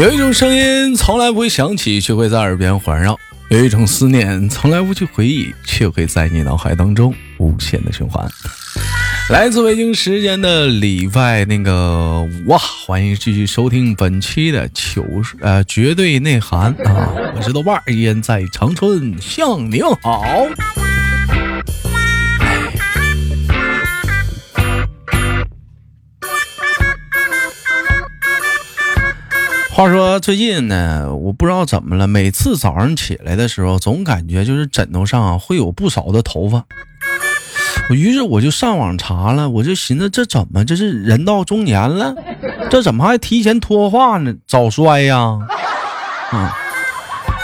有一种声音从来不会响起，却会在耳边环绕；有一种思念从来不去回忆，却会在你脑海当中无限的循环。来自北京时间的礼拜那个哇，欢迎继续收听本期的糗呃绝对内涵啊！我是豆瓣，依然在长春向您好。话说最近呢，我不知道怎么了，每次早上起来的时候，总感觉就是枕头上会有不少的头发。我于是我就上网查了，我就寻思这怎么这是人到中年了，这怎么还提前脱发呢？早衰呀！啊，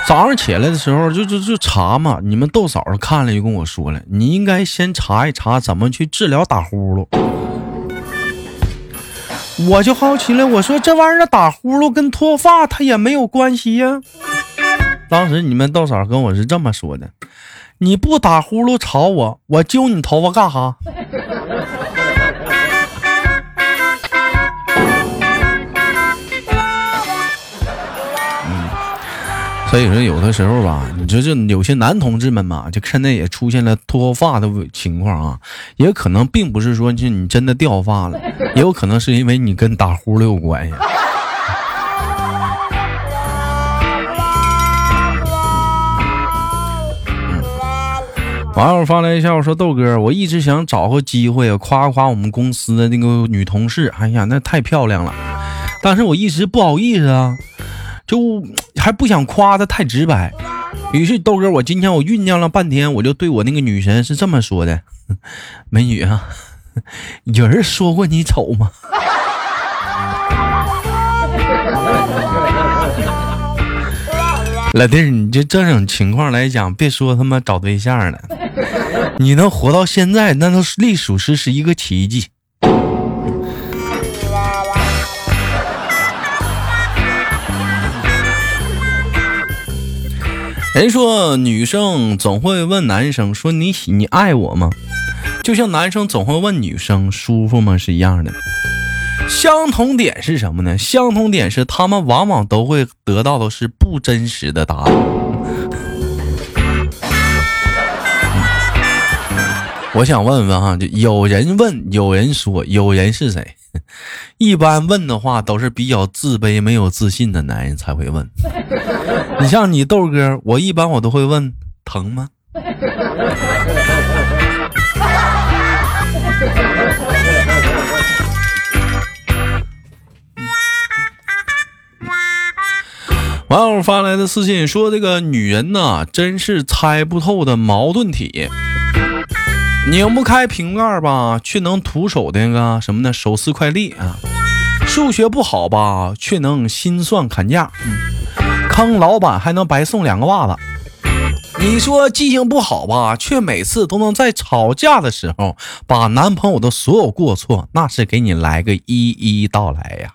早上起来的时候就就就查嘛，你们豆嫂看了就跟我说了，你应该先查一查怎么去治疗打呼噜。我就好奇了，我说这玩意儿打呼噜跟脱发它也没有关系呀。当时你们豆嫂跟我是这么说的：“你不打呼噜吵我，我揪你头发干哈？”所以说，有的时候吧，你说这有些男同志们嘛，就现在也出现了脱发的情况啊，也可能并不是说就你真的掉发了，也有可能是因为你跟打呼噜有关系。嗯，网友发来一下，我说豆哥，我一直想找个机会夸夸我们公司的那个女同事，哎呀，那太漂亮了，但是我一直不好意思啊。就还不想夸的太直白，于是豆哥，我今天我酝酿了半天，我就对我那个女神是这么说的：“ 美女啊，有人说过你丑吗？” 老弟儿，你就这种情况来讲，别说他妈找对象了，你能活到现在，那都是隶属实是一个奇迹。人说女生总会问男生说你喜你爱我吗？就像男生总会问女生舒服吗是一样的。相同点是什么呢？相同点是他们往往都会得到的是不真实的答案。我想问问哈，就有人问，有人说，有人是谁？一般问的话都是比较自卑、没有自信的男人才会问。你像你豆哥，我一般我都会问疼吗？网友发来的私信说：“这个女人呐，真是猜不透的矛盾体。拧不开瓶盖吧，却能徒手的那个什么呢？手撕快递啊！数学不好吧，却能心算砍价。”坑老板还能白送两个袜子，你说记性不好吧？却每次都能在吵架的时候把男朋友的所有过错，那是给你来个一一道来呀。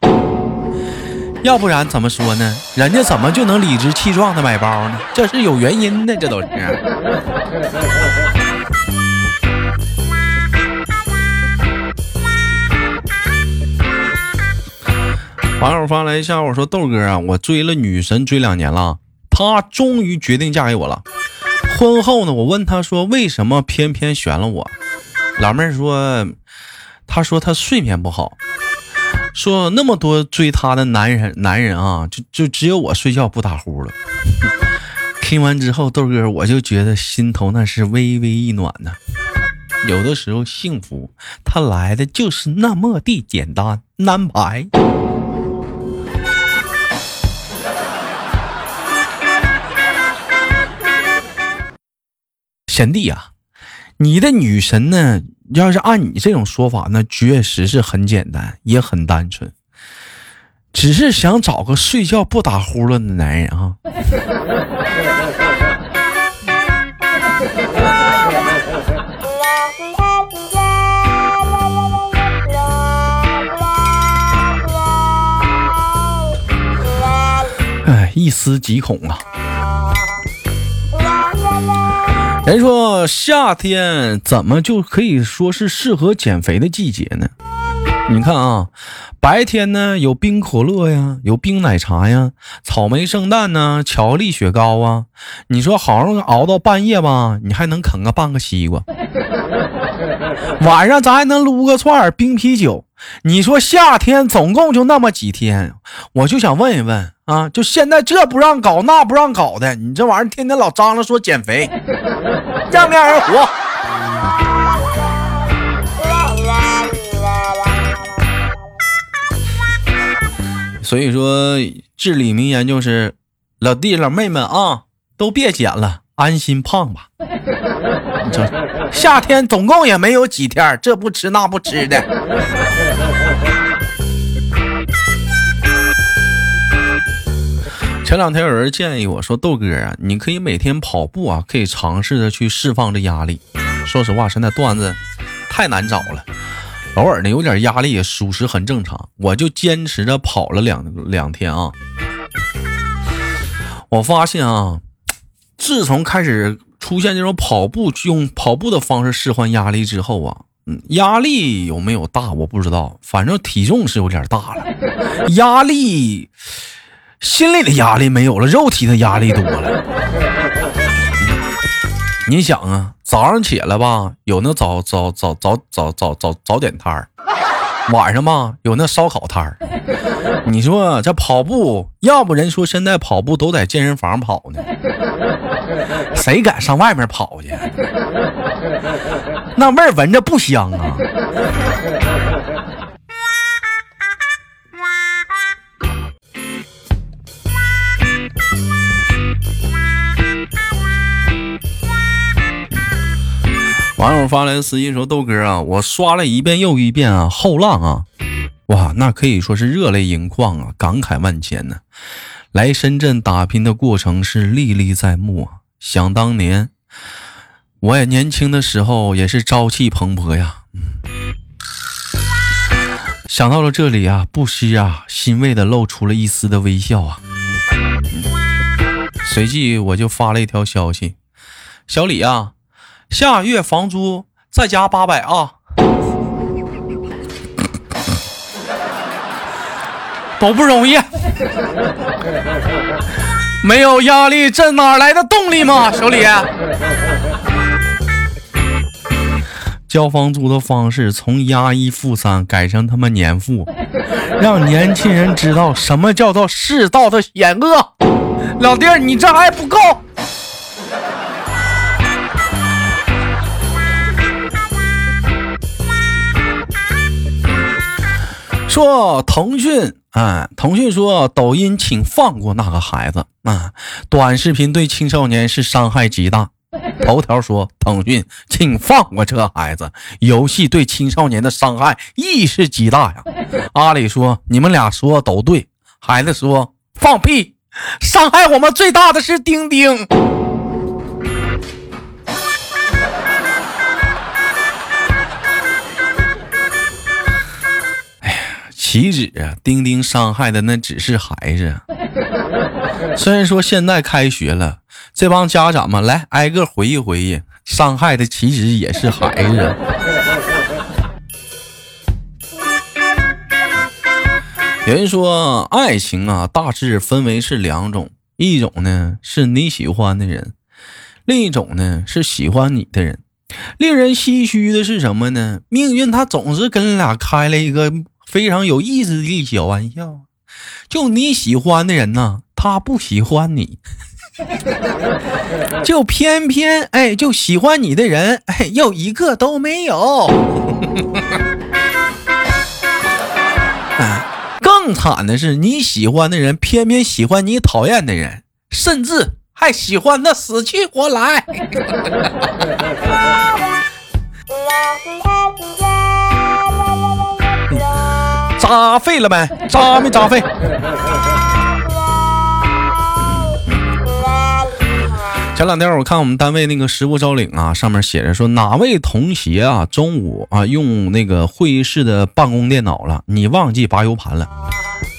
要不然怎么说呢？人家怎么就能理直气壮的买包呢？这是有原因的，这都是。网友发来一下，我说豆哥啊，我追了女神追两年了，她终于决定嫁给我了。婚后呢，我问她说为什么偏偏选了我？老妹儿说，她说她睡眠不好，说那么多追她的男人男人啊，就就只有我睡觉不打呼了。听完之后，豆哥我就觉得心头那是微微一暖呢。有的时候幸福它来的就是那么的简单安排。贤弟啊，你的女神呢？要是按你这种说法，那确实是很简单，也很单纯，只是想找个睡觉不打呼噜的男人啊。哎，一丝极恐啊！人说夏天怎么就可以说是适合减肥的季节呢？你看啊，白天呢有冰可乐呀，有冰奶茶呀，草莓圣诞呢，巧克力雪糕啊。你说好容易熬到半夜吧，你还能啃个半个西瓜。晚上咱还能撸个串冰啤酒。你说夏天总共就那么几天，我就想问一问啊，就现在这不让搞那不让搞的，你这玩意儿天天老张罗说减肥，让不让人活？所以说，至理名言就是，老弟老妹们啊，都别减了，安心胖吧。这夏天总共也没有几天，这不吃那不吃的。前两天有人建议我说：“豆哥啊，你可以每天跑步啊，可以尝试着去释放这压力。”说实话，现在段子太难找了。偶尔呢，有点压力也属实很正常。我就坚持着跑了两两天啊。我发现啊，自从开始出现这种跑步用跑步的方式释放压力之后啊，嗯，压力有没有大我不知道，反正体重是有点大了。压力，心里的压力没有了，肉体的压力多了。你想啊。早上起来吧，有那早早早早早早早早点摊儿；晚上吧，有那烧烤摊儿。你说这跑步，要不人说现在跑步都在健身房跑呢，谁敢上外面跑去？那味儿闻着不香啊！网友发来的私信说：“豆哥啊，我刷了一遍又一遍啊，后浪啊，哇，那可以说是热泪盈眶啊，感慨万千呢。来深圳打拼的过程是历历在目啊。想当年，我也年轻的时候也是朝气蓬勃呀。想到了这里啊，不惜啊，欣慰的露出了一丝的微笑啊。随即我就发了一条消息：小李啊。”下月房租再加八百啊！都不容易，没有压力，这哪来的动力嘛？小李，交房租的方式从押一付三改成他妈年付，让年轻人知道什么叫做世道的险恶。老弟儿，你这还不够。说腾讯，啊，腾讯说抖音，请放过那个孩子啊！短视频对青少年是伤害极大。头条说腾讯，请放过这孩子，游戏对青少年的伤害亦是极大呀。阿里说你们俩说都对，孩子说放屁，伤害我们最大的是钉钉。岂止啊！钉钉伤害的那只是孩子。虽然说现在开学了，这帮家长们来挨个回忆回忆，伤害的岂止也是孩子。有人说，爱情啊，大致分为是两种，一种呢是你喜欢的人，另一种呢是喜欢你的人。令人唏嘘的是什么呢？命运它总是跟俩开了一个。非常有意思的小玩笑，就你喜欢的人呢，他不喜欢你，就偏偏哎，就喜欢你的人哎，又一个都没有。更惨的是，你喜欢的人偏偏喜欢你讨厌的人，甚至还喜欢的死去活来。扎废了呗？扎没扎废？前两天我看我们单位那个实物招领啊，上面写着说哪位同学啊，中午啊用那个会议室的办公电脑了，你忘记拔 U 盘了？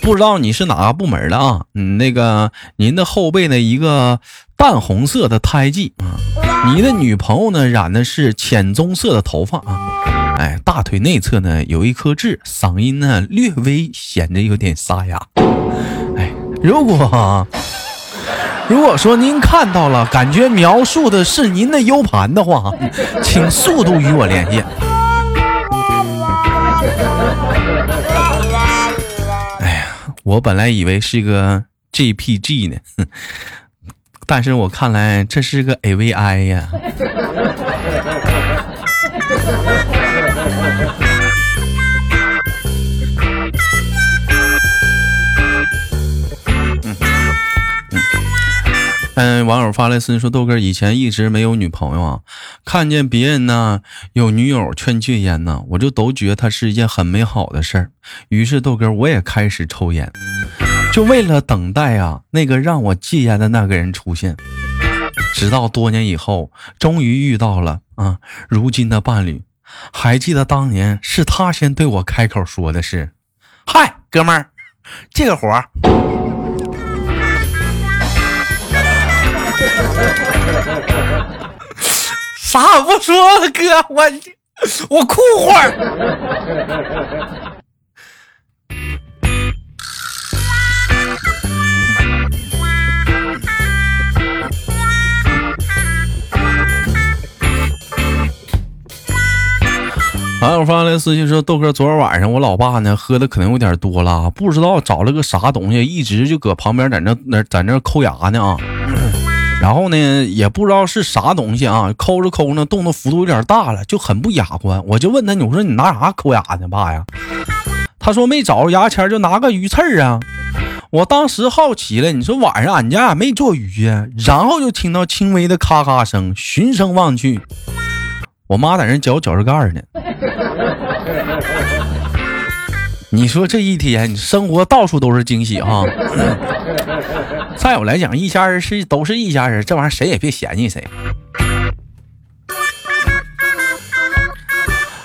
不知道你是哪个部门的啊？嗯，那个您的后背呢一个淡红色的胎记啊，你的女朋友呢染的是浅棕色的头发啊。哎，大腿内侧呢有一颗痣，嗓音呢略微显得有点沙哑。哎，如果如果说您看到了，感觉描述的是您的 U 盘的话，请速度与我联系。哎呀，我本来以为是个 JPG 呢，但是我看来这是个 AVI 呀。嗯，网友发来私信说：“豆哥以前一直没有女朋友啊，看见别人呢有女友劝戒烟呢，我就都觉得他是一件很美好的事儿。于是豆哥我也开始抽烟，就为了等待啊那个让我戒烟的那个人出现。直到多年以后，终于遇到了啊如今的伴侣。还记得当年是他先对我开口说的是：‘嗨，哥们儿，这个活。’”啥也不说了，哥，我我哭会儿。还有发来私信说，豆哥，昨天晚上我老爸呢喝的可能有点多了，不知道找了个啥东西，一直就搁旁边在那那在那抠牙呢啊。然后呢，也不知道是啥东西啊，抠着抠呢，动的幅度有点大了，就很不雅观。我就问他，我说你拿啥抠牙呢，爸呀？他说没找着牙签，就拿个鱼刺儿啊。我当时好奇了，你说晚上俺家也没做鱼呀？然后就听到轻微的咔咔声，循声望去，我妈在那嚼脚趾盖呢。你说这一天，生活到处都是惊喜哈。再有来讲，一家人是都是一家人，这玩意儿谁也别嫌弃谁。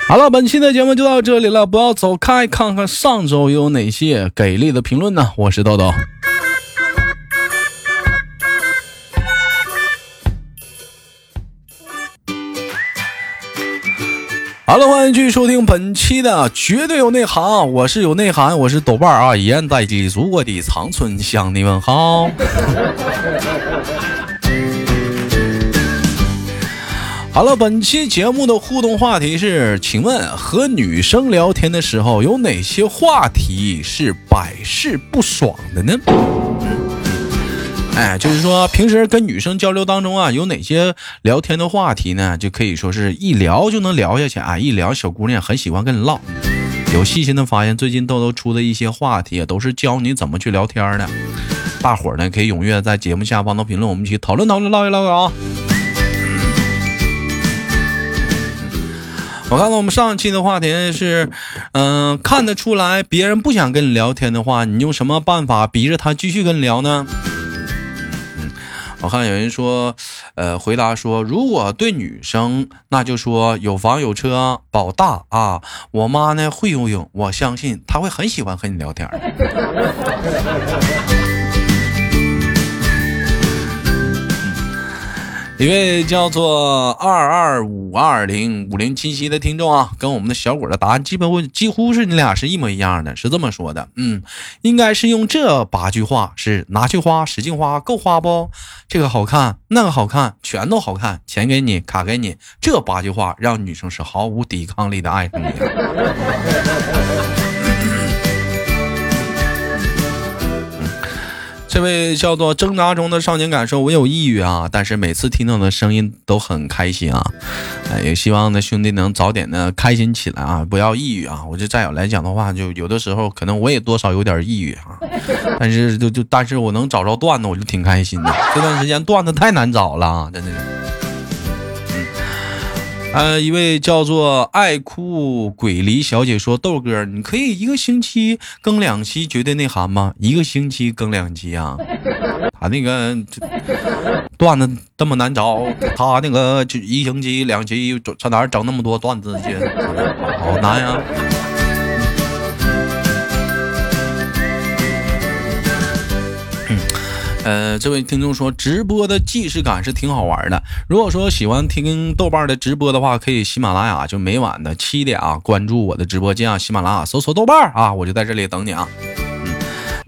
好了，本期的节目就到这里了，不要走开，看看上周有哪些给力的评论呢？我是豆豆。好了，欢迎继续收听本期的绝对有内涵，我是有内涵，我是豆瓣啊，依然在继祖国的长春向你问好。好了，本期节目的互动话题是，请问和女生聊天的时候有哪些话题是百试不爽的呢？哎，就是说，平时跟女生交流当中啊，有哪些聊天的话题呢？就可以说是一聊就能聊下去啊！一聊，小姑娘很喜欢跟你唠。有细心的发现，最近豆豆出的一些话题，都是教你怎么去聊天的。大伙儿呢，可以踊跃在节目下方的评论，我们一起讨论讨论，唠一唠啊！我看到我们上期的话题是，嗯，看得出来别人不想跟你聊天的话，你用什么办法逼着他继续跟你聊呢？我看有人说，呃，回答说，如果对女生，那就说有房有车保大啊。我妈呢会游泳，我相信她会很喜欢和你聊天。一位叫做二二五二零五零七七的听众啊，跟我们的小果的答案基本几乎是你俩是一模一样的，是这么说的，嗯，应该是用这八句话：是拿去花，使劲花，够花不？这个好看，那个好看，全都好看，钱给你，卡给你，这八句话让女生是毫无抵抗力的爱上你。这位叫做挣扎中的少年感受，我有抑郁啊，但是每次听到的声音都很开心啊，哎，也希望呢兄弟能早点的开心起来啊，不要抑郁啊。我就再有来讲的话，就有的时候可能我也多少有点抑郁啊，但是就就但是我能找着段子，我就挺开心的。这段时间段子太难找了啊，真的。呃，一位叫做爱哭鬼离小姐说：“豆哥，你可以一个星期更两期绝对内涵吗？一个星期更两期啊？他那个段子这么难找，他那个就一星期两期，上哪整那么多段子去？好难呀！”呃，这位听众说，直播的既视感是挺好玩的。如果说喜欢听豆瓣的直播的话，可以喜马拉雅就每晚的七点啊，关注我的直播间啊，喜马拉雅搜索豆瓣啊，我就在这里等你啊。嗯，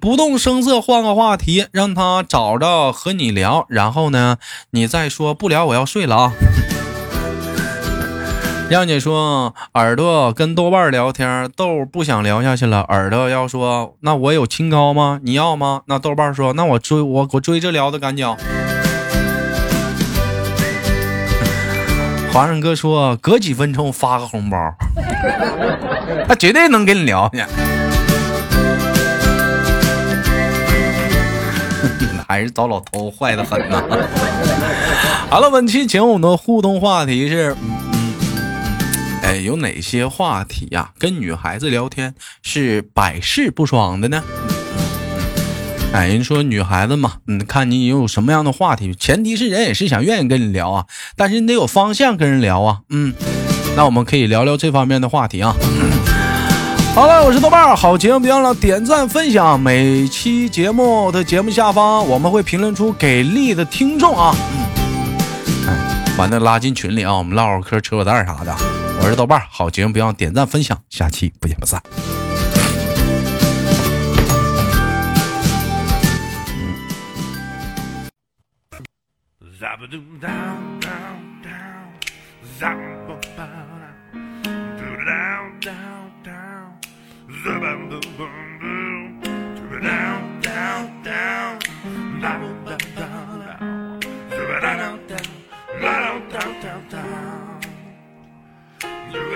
不动声色换个话题，让他找着和你聊，然后呢，你再说不聊，我要睡了啊。让姐说，耳朵跟豆瓣聊天，豆不想聊下去了。耳朵要说，那我有清高吗？你要吗？那豆瓣说，那我追我我追着聊的赶紧。华生哥说，隔几分钟发个红包，他绝对能跟你聊去。还是找老头坏的很呐。好了，本期节目的互动话题是。哎，有哪些话题呀？跟女孩子聊天是百试不爽的呢？哎，人说女孩子嘛，嗯，看你有什么样的话题，前提是人也是想愿意跟你聊啊，但是你得有方向跟人聊啊。嗯，那我们可以聊聊这方面的话题啊。好了，我是豆瓣儿好节目别忘了点赞分享，每期节目的节目下方我们会评论出给力的听众啊。嗯哎，完了拉进群里啊，我们唠唠嗑、扯扯淡啥的。我是豆瓣好节目不要点赞分享，下期不见不散。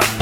fuck.